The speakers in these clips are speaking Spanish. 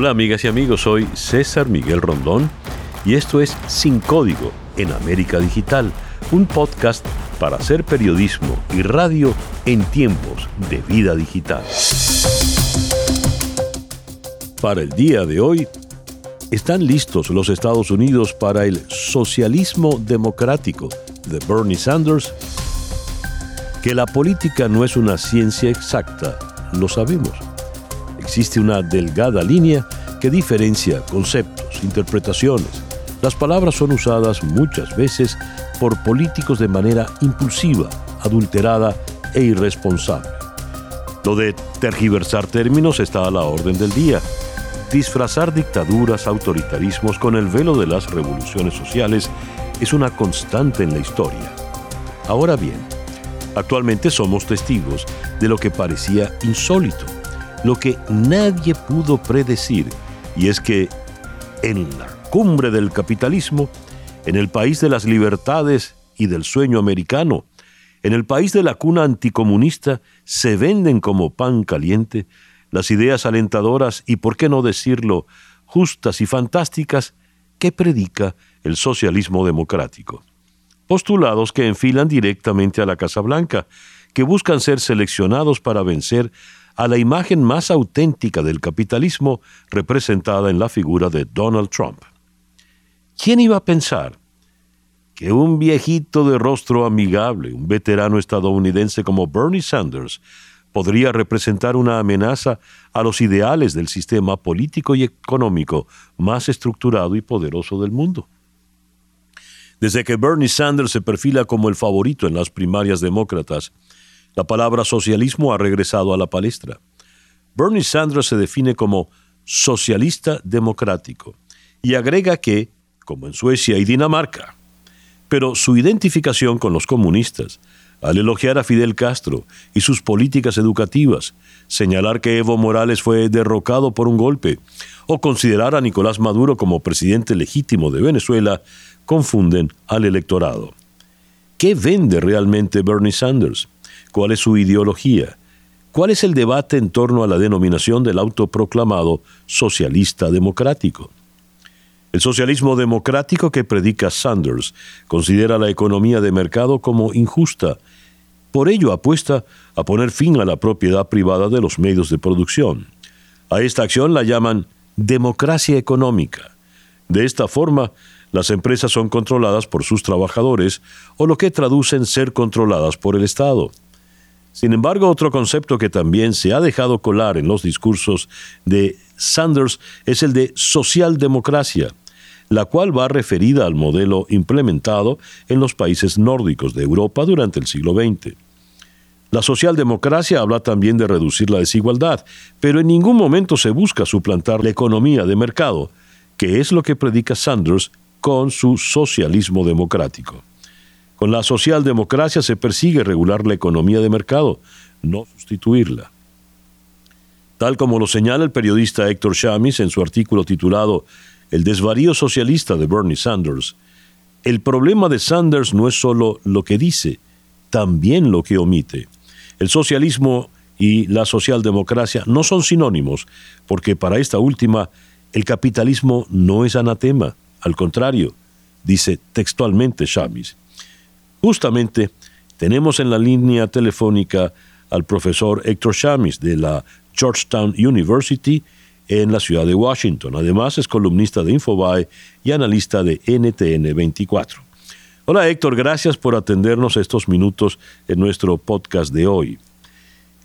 Hola amigas y amigos, soy César Miguel Rondón y esto es Sin Código en América Digital, un podcast para hacer periodismo y radio en tiempos de vida digital. Para el día de hoy, ¿están listos los Estados Unidos para el socialismo democrático de Bernie Sanders? Que la política no es una ciencia exacta, lo sabemos existe una delgada línea que diferencia conceptos, interpretaciones. Las palabras son usadas muchas veces por políticos de manera impulsiva, adulterada e irresponsable. Lo de tergiversar términos está a la orden del día. Disfrazar dictaduras, autoritarismos con el velo de las revoluciones sociales es una constante en la historia. Ahora bien, actualmente somos testigos de lo que parecía insólito lo que nadie pudo predecir, y es que en la cumbre del capitalismo, en el país de las libertades y del sueño americano, en el país de la cuna anticomunista, se venden como pan caliente las ideas alentadoras y, por qué no decirlo, justas y fantásticas que predica el socialismo democrático. Postulados que enfilan directamente a la Casa Blanca, que buscan ser seleccionados para vencer a la imagen más auténtica del capitalismo representada en la figura de Donald Trump. ¿Quién iba a pensar que un viejito de rostro amigable, un veterano estadounidense como Bernie Sanders, podría representar una amenaza a los ideales del sistema político y económico más estructurado y poderoso del mundo? Desde que Bernie Sanders se perfila como el favorito en las primarias demócratas, la palabra socialismo ha regresado a la palestra. Bernie Sanders se define como socialista democrático y agrega que, como en Suecia y Dinamarca, pero su identificación con los comunistas, al elogiar a Fidel Castro y sus políticas educativas, señalar que Evo Morales fue derrocado por un golpe, o considerar a Nicolás Maduro como presidente legítimo de Venezuela, confunden al electorado. ¿Qué vende realmente Bernie Sanders? Cuál es su ideología, cuál es el debate en torno a la denominación del autoproclamado socialista democrático. El socialismo democrático que predica Sanders considera la economía de mercado como injusta. Por ello apuesta a poner fin a la propiedad privada de los medios de producción. A esta acción la llaman democracia económica. De esta forma, las empresas son controladas por sus trabajadores o lo que traducen ser controladas por el Estado. Sin embargo, otro concepto que también se ha dejado colar en los discursos de Sanders es el de socialdemocracia, la cual va referida al modelo implementado en los países nórdicos de Europa durante el siglo XX. La socialdemocracia habla también de reducir la desigualdad, pero en ningún momento se busca suplantar la economía de mercado, que es lo que predica Sanders con su socialismo democrático. Con la socialdemocracia se persigue regular la economía de mercado, no sustituirla. Tal como lo señala el periodista Héctor Chamis en su artículo titulado El desvarío socialista de Bernie Sanders, el problema de Sanders no es solo lo que dice, también lo que omite. El socialismo y la socialdemocracia no son sinónimos, porque para esta última el capitalismo no es anatema, al contrario, dice textualmente Chamis. Justamente tenemos en la línea telefónica al profesor Héctor Chamis de la Georgetown University en la ciudad de Washington. Además es columnista de Infobae y analista de NTN 24. Hola Héctor, gracias por atendernos estos minutos en nuestro podcast de hoy.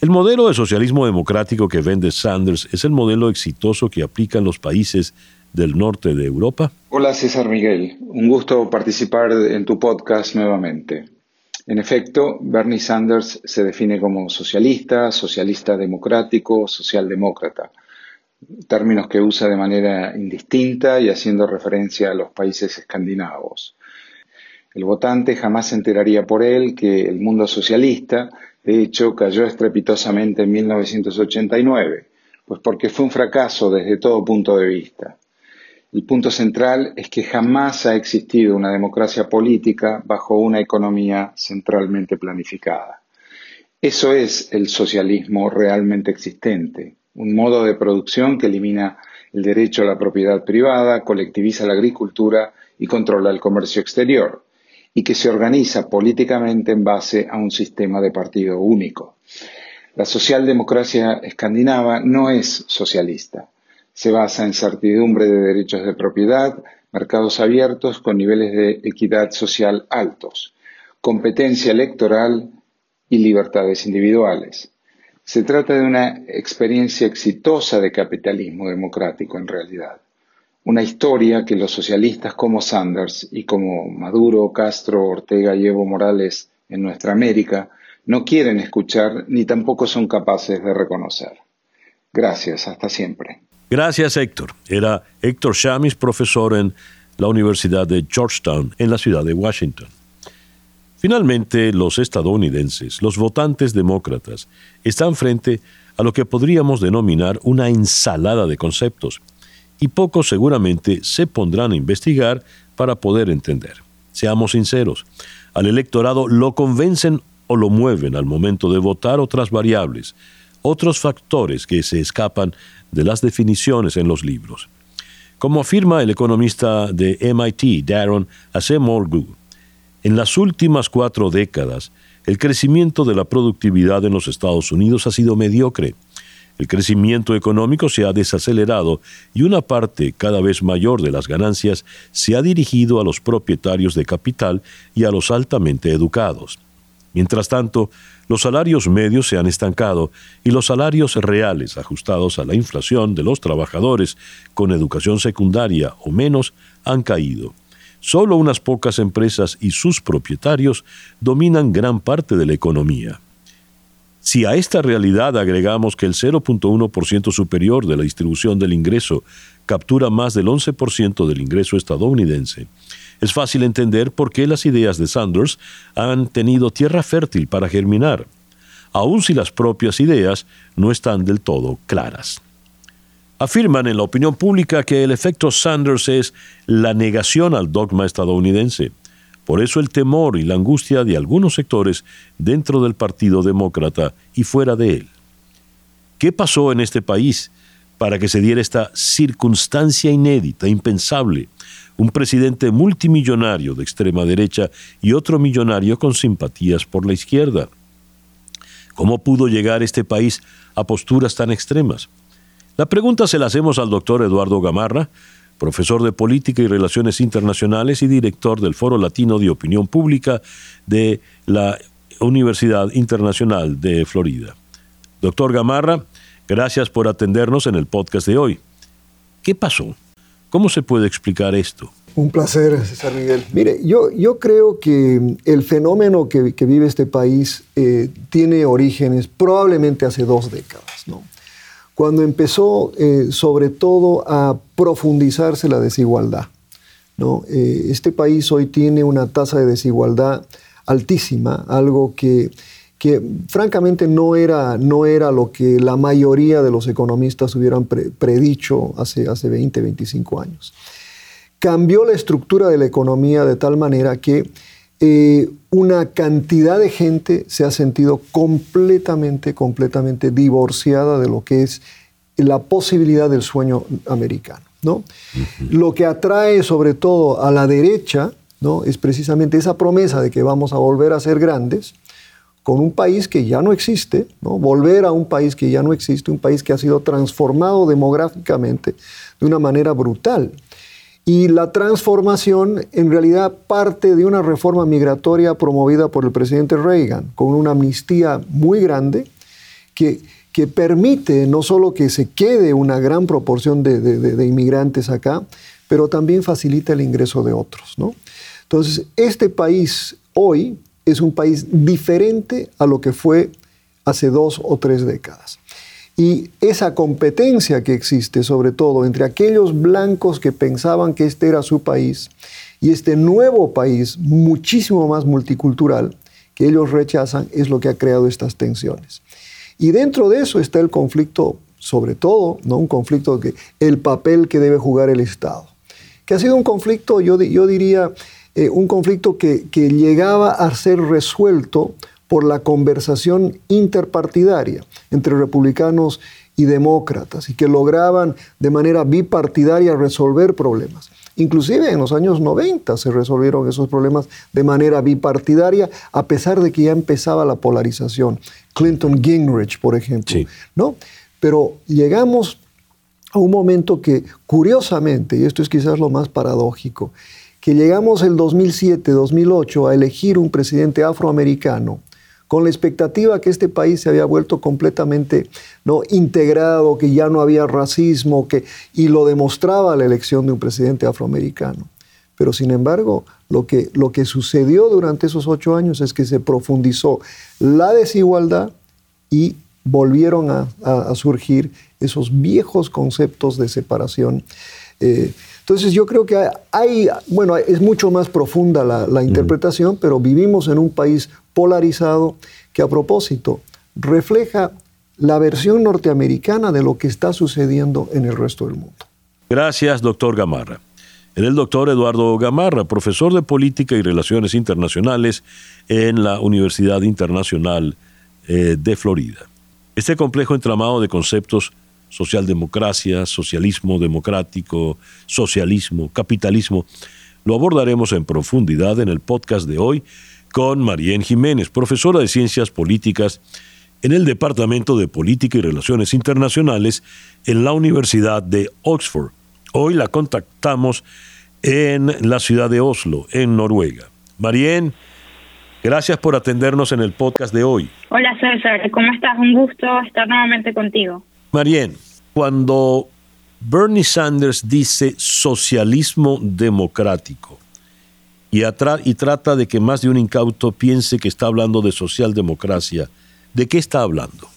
El modelo de socialismo democrático que vende Sanders es el modelo exitoso que aplican los países del norte de Europa. Hola César Miguel, un gusto participar en tu podcast nuevamente. En efecto, Bernie Sanders se define como socialista, socialista democrático, socialdemócrata, términos que usa de manera indistinta y haciendo referencia a los países escandinavos. El votante jamás se enteraría por él que el mundo socialista, de hecho, cayó estrepitosamente en 1989, pues porque fue un fracaso desde todo punto de vista. El punto central es que jamás ha existido una democracia política bajo una economía centralmente planificada. Eso es el socialismo realmente existente, un modo de producción que elimina el derecho a la propiedad privada, colectiviza la agricultura y controla el comercio exterior, y que se organiza políticamente en base a un sistema de partido único. La socialdemocracia escandinava no es socialista. Se basa en certidumbre de derechos de propiedad, mercados abiertos con niveles de equidad social altos, competencia electoral y libertades individuales. Se trata de una experiencia exitosa de capitalismo democrático en realidad. Una historia que los socialistas como Sanders y como Maduro, Castro, Ortega y Evo Morales en nuestra América no quieren escuchar ni tampoco son capaces de reconocer. Gracias, hasta siempre. Gracias, Héctor. Era Héctor Chamis, profesor en la Universidad de Georgetown, en la ciudad de Washington. Finalmente, los estadounidenses, los votantes demócratas, están frente a lo que podríamos denominar una ensalada de conceptos, y pocos seguramente se pondrán a investigar para poder entender. Seamos sinceros, al electorado lo convencen o lo mueven al momento de votar otras variables, otros factores que se escapan de las definiciones en los libros. Como afirma el economista de MIT, Darren Acemoglu, en las últimas cuatro décadas, el crecimiento de la productividad en los Estados Unidos ha sido mediocre. El crecimiento económico se ha desacelerado y una parte cada vez mayor de las ganancias se ha dirigido a los propietarios de capital y a los altamente educados. Mientras tanto, los salarios medios se han estancado y los salarios reales ajustados a la inflación de los trabajadores con educación secundaria o menos han caído. Solo unas pocas empresas y sus propietarios dominan gran parte de la economía. Si a esta realidad agregamos que el 0.1% superior de la distribución del ingreso captura más del 11% del ingreso estadounidense, es fácil entender por qué las ideas de Sanders han tenido tierra fértil para germinar, aun si las propias ideas no están del todo claras afirman en la opinión pública que el efecto Sanders es la negación al dogma estadounidense. Por eso el temor y la angustia de algunos sectores dentro del Partido Demócrata y fuera de él. ¿Qué pasó en este país para que se diera esta circunstancia inédita, impensable? Un presidente multimillonario de extrema derecha y otro millonario con simpatías por la izquierda. ¿Cómo pudo llegar este país a posturas tan extremas? La pregunta se la hacemos al doctor Eduardo Gamarra, profesor de Política y Relaciones Internacionales y director del Foro Latino de Opinión Pública de la Universidad Internacional de Florida. Doctor Gamarra, gracias por atendernos en el podcast de hoy. ¿Qué pasó? ¿Cómo se puede explicar esto? Un placer, César Miguel. Mire, yo, yo creo que el fenómeno que, vive este país eh, tiene orígenes probablemente hace dos décadas. ¿no? cuando empezó eh, sobre todo a profundizarse la desigualdad. ¿no? Eh, este país hoy tiene una tasa de desigualdad altísima, algo que, que francamente no era, no era lo que la mayoría de los economistas hubieran predicho hace, hace 20, 25 años. Cambió la estructura de la economía de tal manera que eh, una cantidad de gente se ha sentido completamente, completamente divorciada de lo que es la posibilidad del sueño americano. ¿no? Lo que atrae sobre todo a la derecha ¿no? es precisamente esa promesa de que vamos a volver a ser grandes con un país que ya no existe, volver a un país que ya no existe, un país que ha sido transformado demográficamente de una manera brutal. Y la transformación en realidad parte de una reforma migratoria promovida por el presidente Reagan, con una amnistía muy grande que, que permite no solo que se quede una gran proporción de, inmigrantes acá, pero también facilita el ingreso de otros. Entonces, este país hoy es un país diferente a lo que fue hace dos o tres décadas. Y esa competencia que existe, sobre todo entre aquellos blancos que pensaban que este era su país y este nuevo país, muchísimo más multicultural, que ellos rechazan, es lo que ha creado estas tensiones. Y dentro de eso está el conflicto, sobre todo, ¿no? un conflicto que el papel que debe jugar el Estado, que ha sido un conflicto, yo, yo diría, eh, un conflicto que, que llegaba a ser resuelto por la conversación interpartidaria entre republicanos y demócratas y que lograban de manera bipartidaria resolver problemas. Inclusive en los años 90 se resolvieron esos problemas de manera bipartidaria, a pesar de que ya empezaba la polarización. Clinton Gingrich, por ejemplo. ¿no? Pero llegamos a un momento que, curiosamente, y esto es quizás lo más paradójico, que llegamos el 2007-2008 a elegir un presidente afroamericano con la expectativa que este país se había vuelto completamente ¿no? integrado, que ya no había racismo, que, y lo demostraba la elección de un presidente afroamericano. Pero sin embargo, lo que, lo que sucedió durante esos ocho años es que se profundizó la desigualdad y volvieron a, surgir esos viejos conceptos de separación. Eh, entonces yo creo que hay, bueno, es mucho más profunda la, la interpretación, pero vivimos en un país polarizado que a propósito refleja la versión norteamericana de lo que está sucediendo en el resto del mundo. Gracias, doctor Gamarra. el doctor Eduardo Gamarra, profesor de Política y Relaciones Internacionales en la Universidad Internacional eh, de Florida. Este complejo entramado de conceptos socialdemocracia, socialismo democrático, socialismo, capitalismo, lo abordaremos en profundidad en el podcast de hoy con Marién Jiménez, profesora de Ciencias Políticas en el Departamento de Política y Relaciones Internacionales en la Universidad de Oxford. Hoy la contactamos en la ciudad de Oslo, en Noruega. Marién, gracias por atendernos en el podcast de hoy. Hola César, ¿cómo estás? Un gusto estar nuevamente contigo. Marién, cuando Bernie Sanders dice socialismo democrático, y, trata de que más de un incauto piense que está hablando de socialdemocracia. ¿De qué está hablando?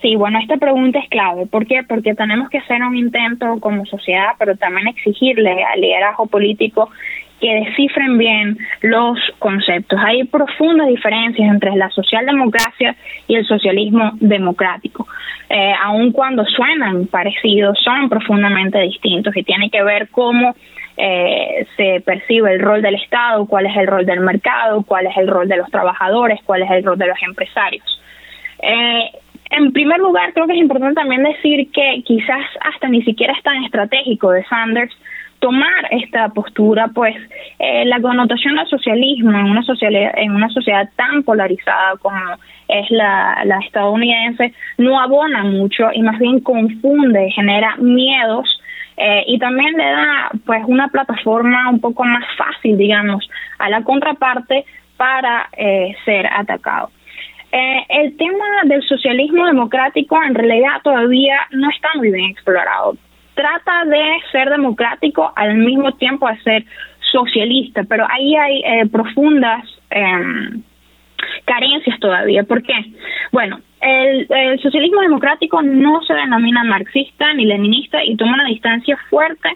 Sí, bueno, esta pregunta es clave. ¿Por qué? Porque tenemos que hacer un intento como sociedad, pero también exigirle al liderazgo político que descifren bien los conceptos. Hay profundas diferencias entre la socialdemocracia y el socialismo democrático. Eh, aun cuando suenan parecidos, son profundamente distintos y tiene que ver cómo eh, se percibe el rol del Estado, cuál es el rol del mercado, cuál es el rol de los trabajadores, cuál es el rol de los empresarios. Eh, en primer lugar, creo que es importante también decir que quizás hasta ni siquiera es tan estratégico de Sanders tomar esta postura, pues eh, la connotación del socialismo en una, sociedad, en una sociedad tan polarizada como es la, estadounidense no abona mucho y más bien confunde, genera miedos eh, y también le da pues una plataforma un poco más fácil, digamos, a la contraparte para eh, ser atacado. Eh, el tema del socialismo democrático en realidad todavía no está muy bien explorado. Trata de ser democrático al mismo tiempo de ser socialista, pero ahí hay profundas em, carencias todavía. ¿Por qué? Bueno, el, socialismo democrático no se denomina marxista ni leninista y toma una distancia fuerte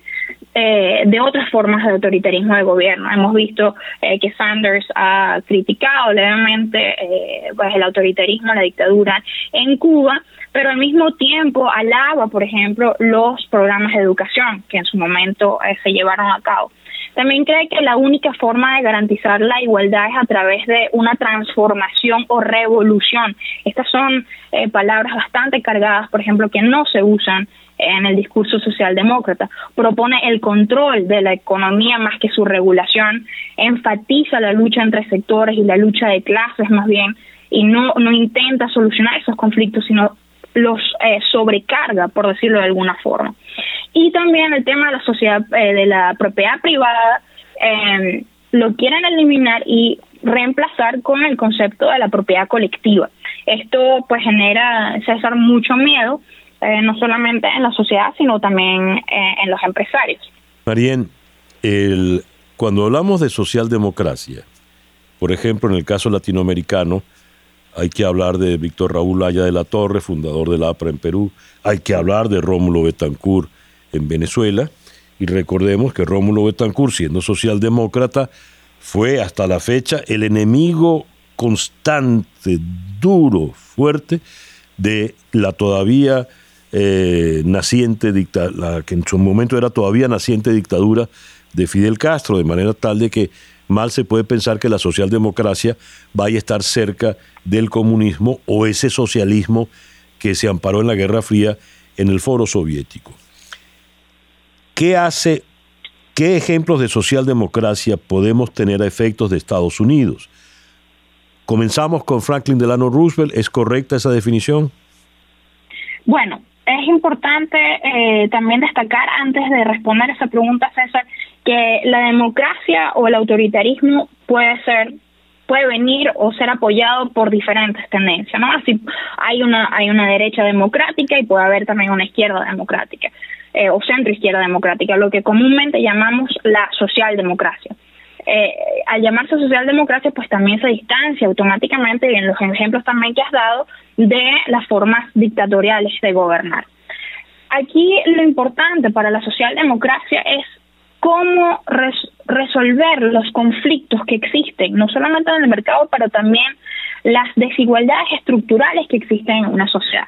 eh, de otras formas de autoritarismo de gobierno. Hemos visto eh, que Sanders ha criticado levemente eh, pues el autoritarismo, la dictadura en Cuba, pero al mismo tiempo alaba, por ejemplo, los programas de educación que en su momento se llevaron a cabo. También cree que la única forma de garantizar la igualdad es a través de una transformación o revolución. Estas son eh, palabras bastante cargadas, por ejemplo, que no se usan en el discurso socialdemócrata. Propone el control de la economía más que su regulación, enfatiza la lucha entre sectores y la lucha de clases más bien, y no, no intenta solucionar esos conflictos, sino los eh, sobrecarga, por decirlo de alguna forma. Y también el tema de la sociedad, eh, de la propiedad privada, em, lo quieren eliminar y reemplazar con el concepto de la propiedad colectiva. Esto pues genera, César, mucho miedo, eh, no solamente en la sociedad, sino también eh, en los empresarios. Marien, el, cuando hablamos de socialdemocracia, por ejemplo, en el caso latinoamericano, hay que hablar de Víctor Raúl Aya de la Torre, fundador del APRA en Perú, hay que hablar de Rómulo Betancourt, en Venezuela. Y recordemos que Rómulo Betancourt, siendo socialdemócrata, fue hasta la fecha el enemigo constante, duro, fuerte de la todavía eh, naciente que en su momento era todavía naciente dictadura de Fidel Castro, de manera tal de que mal se puede pensar que la socialdemocracia vaya a estar cerca del comunismo o ese socialismo que se amparó en la Guerra Fría en el foro soviético. ¿Qué hace, qué ejemplos de socialdemocracia podemos tener a efectos de Estados Unidos? Comenzamos con Franklin Delano Roosevelt. ¿Es correcta esa definición? Bueno, es importante eh, también destacar, antes de responder esa pregunta, César, que la democracia o el autoritarismo puede ser puede venir o ser apoyado por diferentes tendencias, ¿no? Así hay una hay una derecha democrática y puede haber también una izquierda democrática eh, o centro izquierda democrática, lo que comúnmente llamamos la socialdemocracia. Eh, al llamarse socialdemocracia, pues también se distancia automáticamente, y en los ejemplos también que has dado, de las formas dictatoriales de gobernar. Aquí lo importante para la socialdemocracia es cómo resolver los conflictos que existen, no solamente en el mercado, pero también las desigualdades estructurales que existen en una sociedad.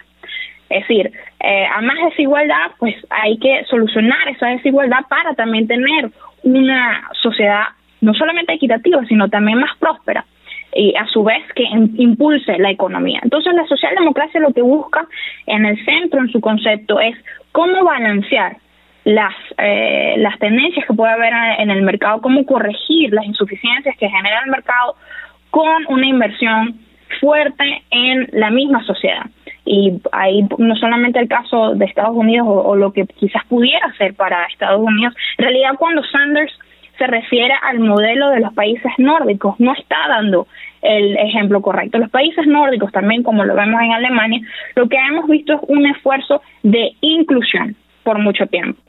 Es decir, eh, a más desigualdad, pues hay que solucionar esa desigualdad para también tener una sociedad no solamente equitativa, sino también más próspera y a su vez que impulse la economía. Entonces la socialdemocracia lo que busca en el centro, en su concepto, es cómo balancear las, eh, las tendencias que puede haber en el mercado, cómo corregir las insuficiencias que genera el mercado con una inversión fuerte en la misma sociedad. Y ahí no solamente el caso de Estados Unidos o, o lo que quizás pudiera ser para Estados Unidos, en realidad cuando Sanders se refiere al modelo de los países nórdicos, no está dando el ejemplo correcto. Los países nórdicos también, como lo vemos en Alemania, lo que hemos visto es un esfuerzo de inclusión por mucho tiempo.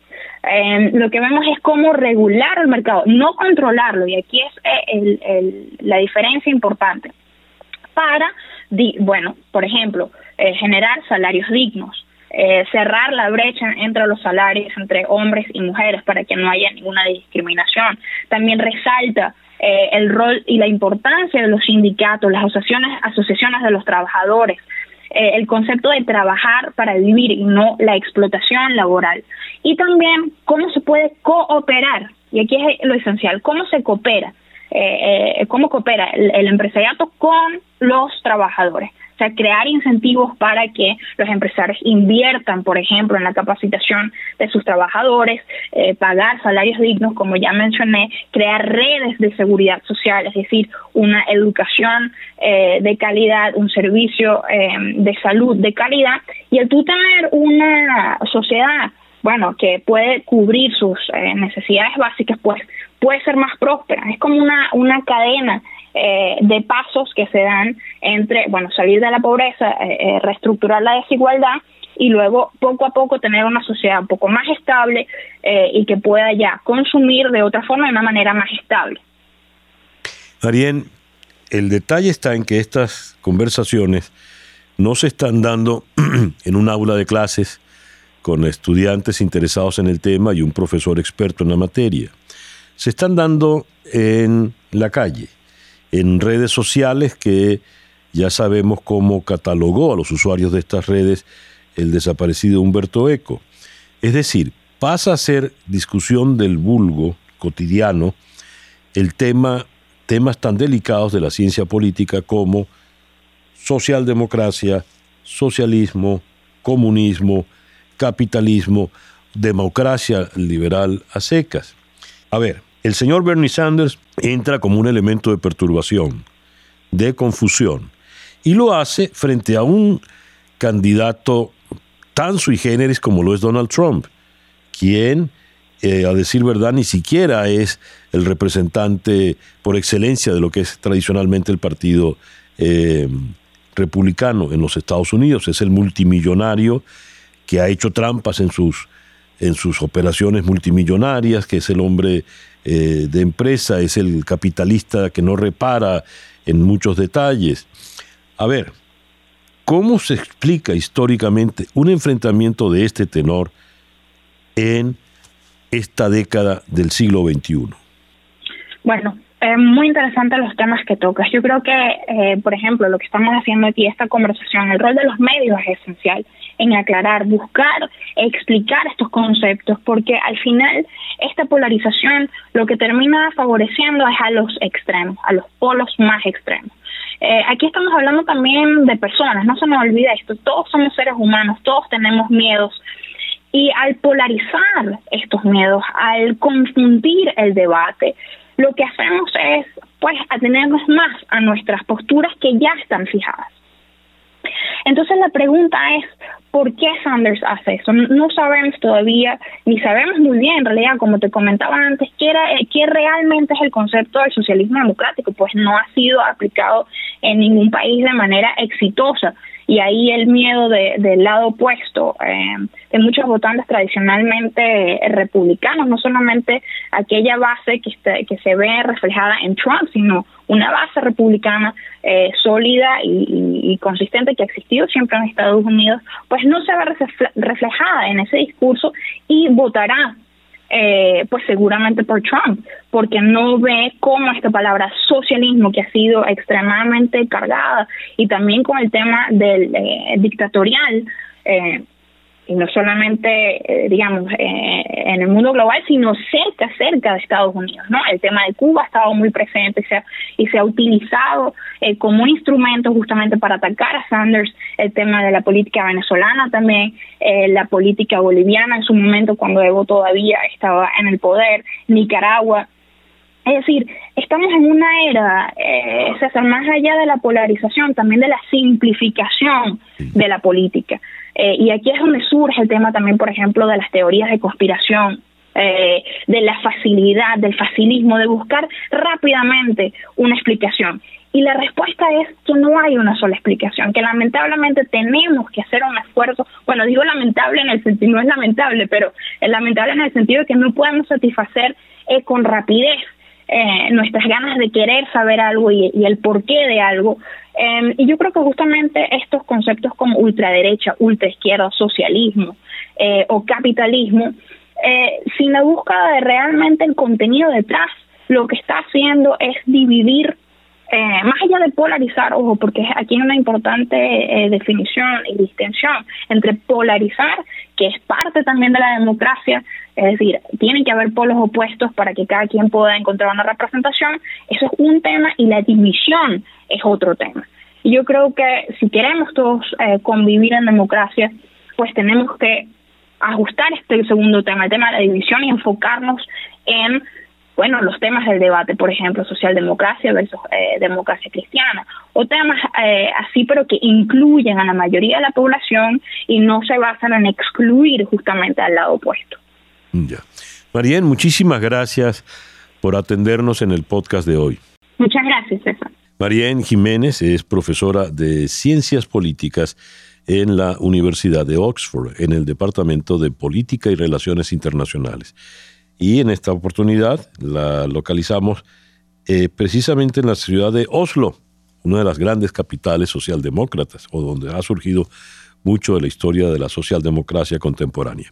Eh, lo que vemos es cómo regular el mercado, no controlarlo, y aquí es eh, la diferencia importante, para, bueno, por ejemplo, eh, generar salarios dignos, cerrar la brecha entre los salarios entre hombres y mujeres para que no haya ninguna discriminación. También resalta el rol y la importancia de los sindicatos, las asociaciones, asociaciones de los trabajadores, eh, el concepto de trabajar para vivir y no la explotación laboral. Y también cómo se puede cooperar, y aquí es lo esencial, cómo se coopera, eh, eh, cómo coopera el empresariado con los trabajadores o sea, crear incentivos para que los empresarios inviertan, por ejemplo, en la capacitación de sus trabajadores, eh, pagar salarios dignos, como ya mencioné, crear redes de seguridad social, es decir, una educación eh, de calidad, un servicio eh, de salud de calidad, y el tú tener una sociedad bueno, que puede cubrir sus necesidades básicas, pues puede ser más próspera. Es como una, una cadena eh, de pasos que se dan entre, bueno, salir de la pobreza, eh, eh, reestructurar la desigualdad y luego poco a poco tener una sociedad un poco más estable y que pueda ya consumir de otra forma de una manera más estable. Arien, el detalle está en que estas conversaciones no se están dando en un aula de clases con estudiantes interesados en el tema y un profesor experto en la materia. Se están dando en la calle, en redes sociales que ya sabemos cómo catalogó a los usuarios de estas redes el desaparecido Humberto Eco. Es decir, pasa a ser discusión del vulgo cotidiano el tema, temas tan delicados de la ciencia política como socialdemocracia, socialismo, comunismo, capitalismo, democracia liberal a secas. A ver, el señor Bernie Sanders entra como un elemento de perturbación, de confusión, y lo hace frente a un candidato tan sui generis como lo es Donald Trump, quien, eh, a decir verdad, ni siquiera es el representante por excelencia de lo que es tradicionalmente el partido eh, republicano en los Estados Unidos, es el multimillonario que ha hecho trampas en sus, en sus operaciones multimillonarias, que es el hombre eh, de empresa, es el capitalista que no repara en muchos detalles. A ver, ¿cómo se explica históricamente un enfrentamiento de este tenor en esta década del siglo XXI? Bueno, eh, muy interesante los temas que tocas. Yo creo que, eh, por ejemplo, lo que estamos haciendo aquí, esta conversación, el rol de los medios es esencial en aclarar, buscar, explicar estos conceptos, porque al final esta polarización lo que termina favoreciendo es a los extremos, a los polos más extremos. Eh, aquí estamos hablando también de personas, no se nos olvide esto, todos somos seres humanos, todos tenemos miedos. Y al polarizar estos miedos, al confundir el debate, lo que hacemos es pues atenernos más a nuestras posturas que ya están fijadas. Entonces la pregunta es, ¿por qué Sanders hace eso? No sabemos todavía, ni sabemos muy bien, en realidad, como te comentaba antes, qué, era, qué realmente es el concepto del socialismo democrático, pues no ha sido aplicado en ningún país de manera exitosa y ahí el miedo de, del lado opuesto eh, de muchos votantes tradicionalmente republicanos, no solamente aquella base que se ve reflejada en Trump, sino una base republicana eh, sólida y, consistente que ha existido siempre en Estados Unidos, pues no se ve reflejada en ese discurso y votará eh, pues seguramente por Trump, porque no ve cómo esta palabra socialismo, que ha sido extremadamente cargada, y también con el tema del eh, dictatorial, eh, y no solamente, eh, digamos, eh, en el mundo global, sino cerca, cerca de Estados Unidos, ¿no? El tema de Cuba ha estado muy presente y se ha, y se ha utilizado eh, como un instrumento justamente para atacar a Sanders, el tema de la política venezolana también, la política boliviana en su momento cuando Evo todavía estaba en el poder, Nicaragua, es decir, estamos en una era, eh, César, más allá de la polarización, también de la simplificación de la política. Eh, y aquí es donde surge el tema también, por ejemplo, de las teorías de conspiración, eh, de la facilidad, del facilismo, de buscar rápidamente una explicación. Y la respuesta es que no hay una sola explicación, que lamentablemente tenemos que hacer un esfuerzo, bueno, digo lamentable en el sentido, no es lamentable, pero es lamentable en el sentido de que no podemos satisfacer eh, con rapidez eh, nuestras ganas de querer saber algo y, el porqué de algo. Em, y yo creo que justamente estos conceptos como ultraderecha, ultraizquierda, socialismo eh, o capitalismo, eh, sin la búsqueda de realmente el contenido detrás, lo que está haciendo es dividir eh, más allá de polarizar, ojo, porque aquí hay una importante definición y distinción entre polarizar, que es parte también de la democracia, es decir, tienen que haber polos opuestos para que cada quien pueda encontrar una representación, eso es un tema y la división es otro tema. Y yo creo que si queremos todos eh, convivir en democracia, pues tenemos que ajustar este segundo tema, el tema de la división y enfocarnos en bueno, los temas del debate, por ejemplo, socialdemocracia versus eh, democracia cristiana, o temas eh, así, pero que incluyen a la mayoría de la población y no se basan en excluir justamente al lado opuesto. Ya. Muchísimas gracias por atendernos en el podcast de hoy. Muchas gracias, César. Marien Jiménez es profesora de Ciencias Políticas en la Universidad de Oxford, en el Departamento de Política y Relaciones Internacionales. Y en esta oportunidad la localizamos eh, precisamente en la ciudad de Oslo, una de las grandes capitales socialdemócratas, o donde ha surgido mucho de la historia de la socialdemocracia contemporánea.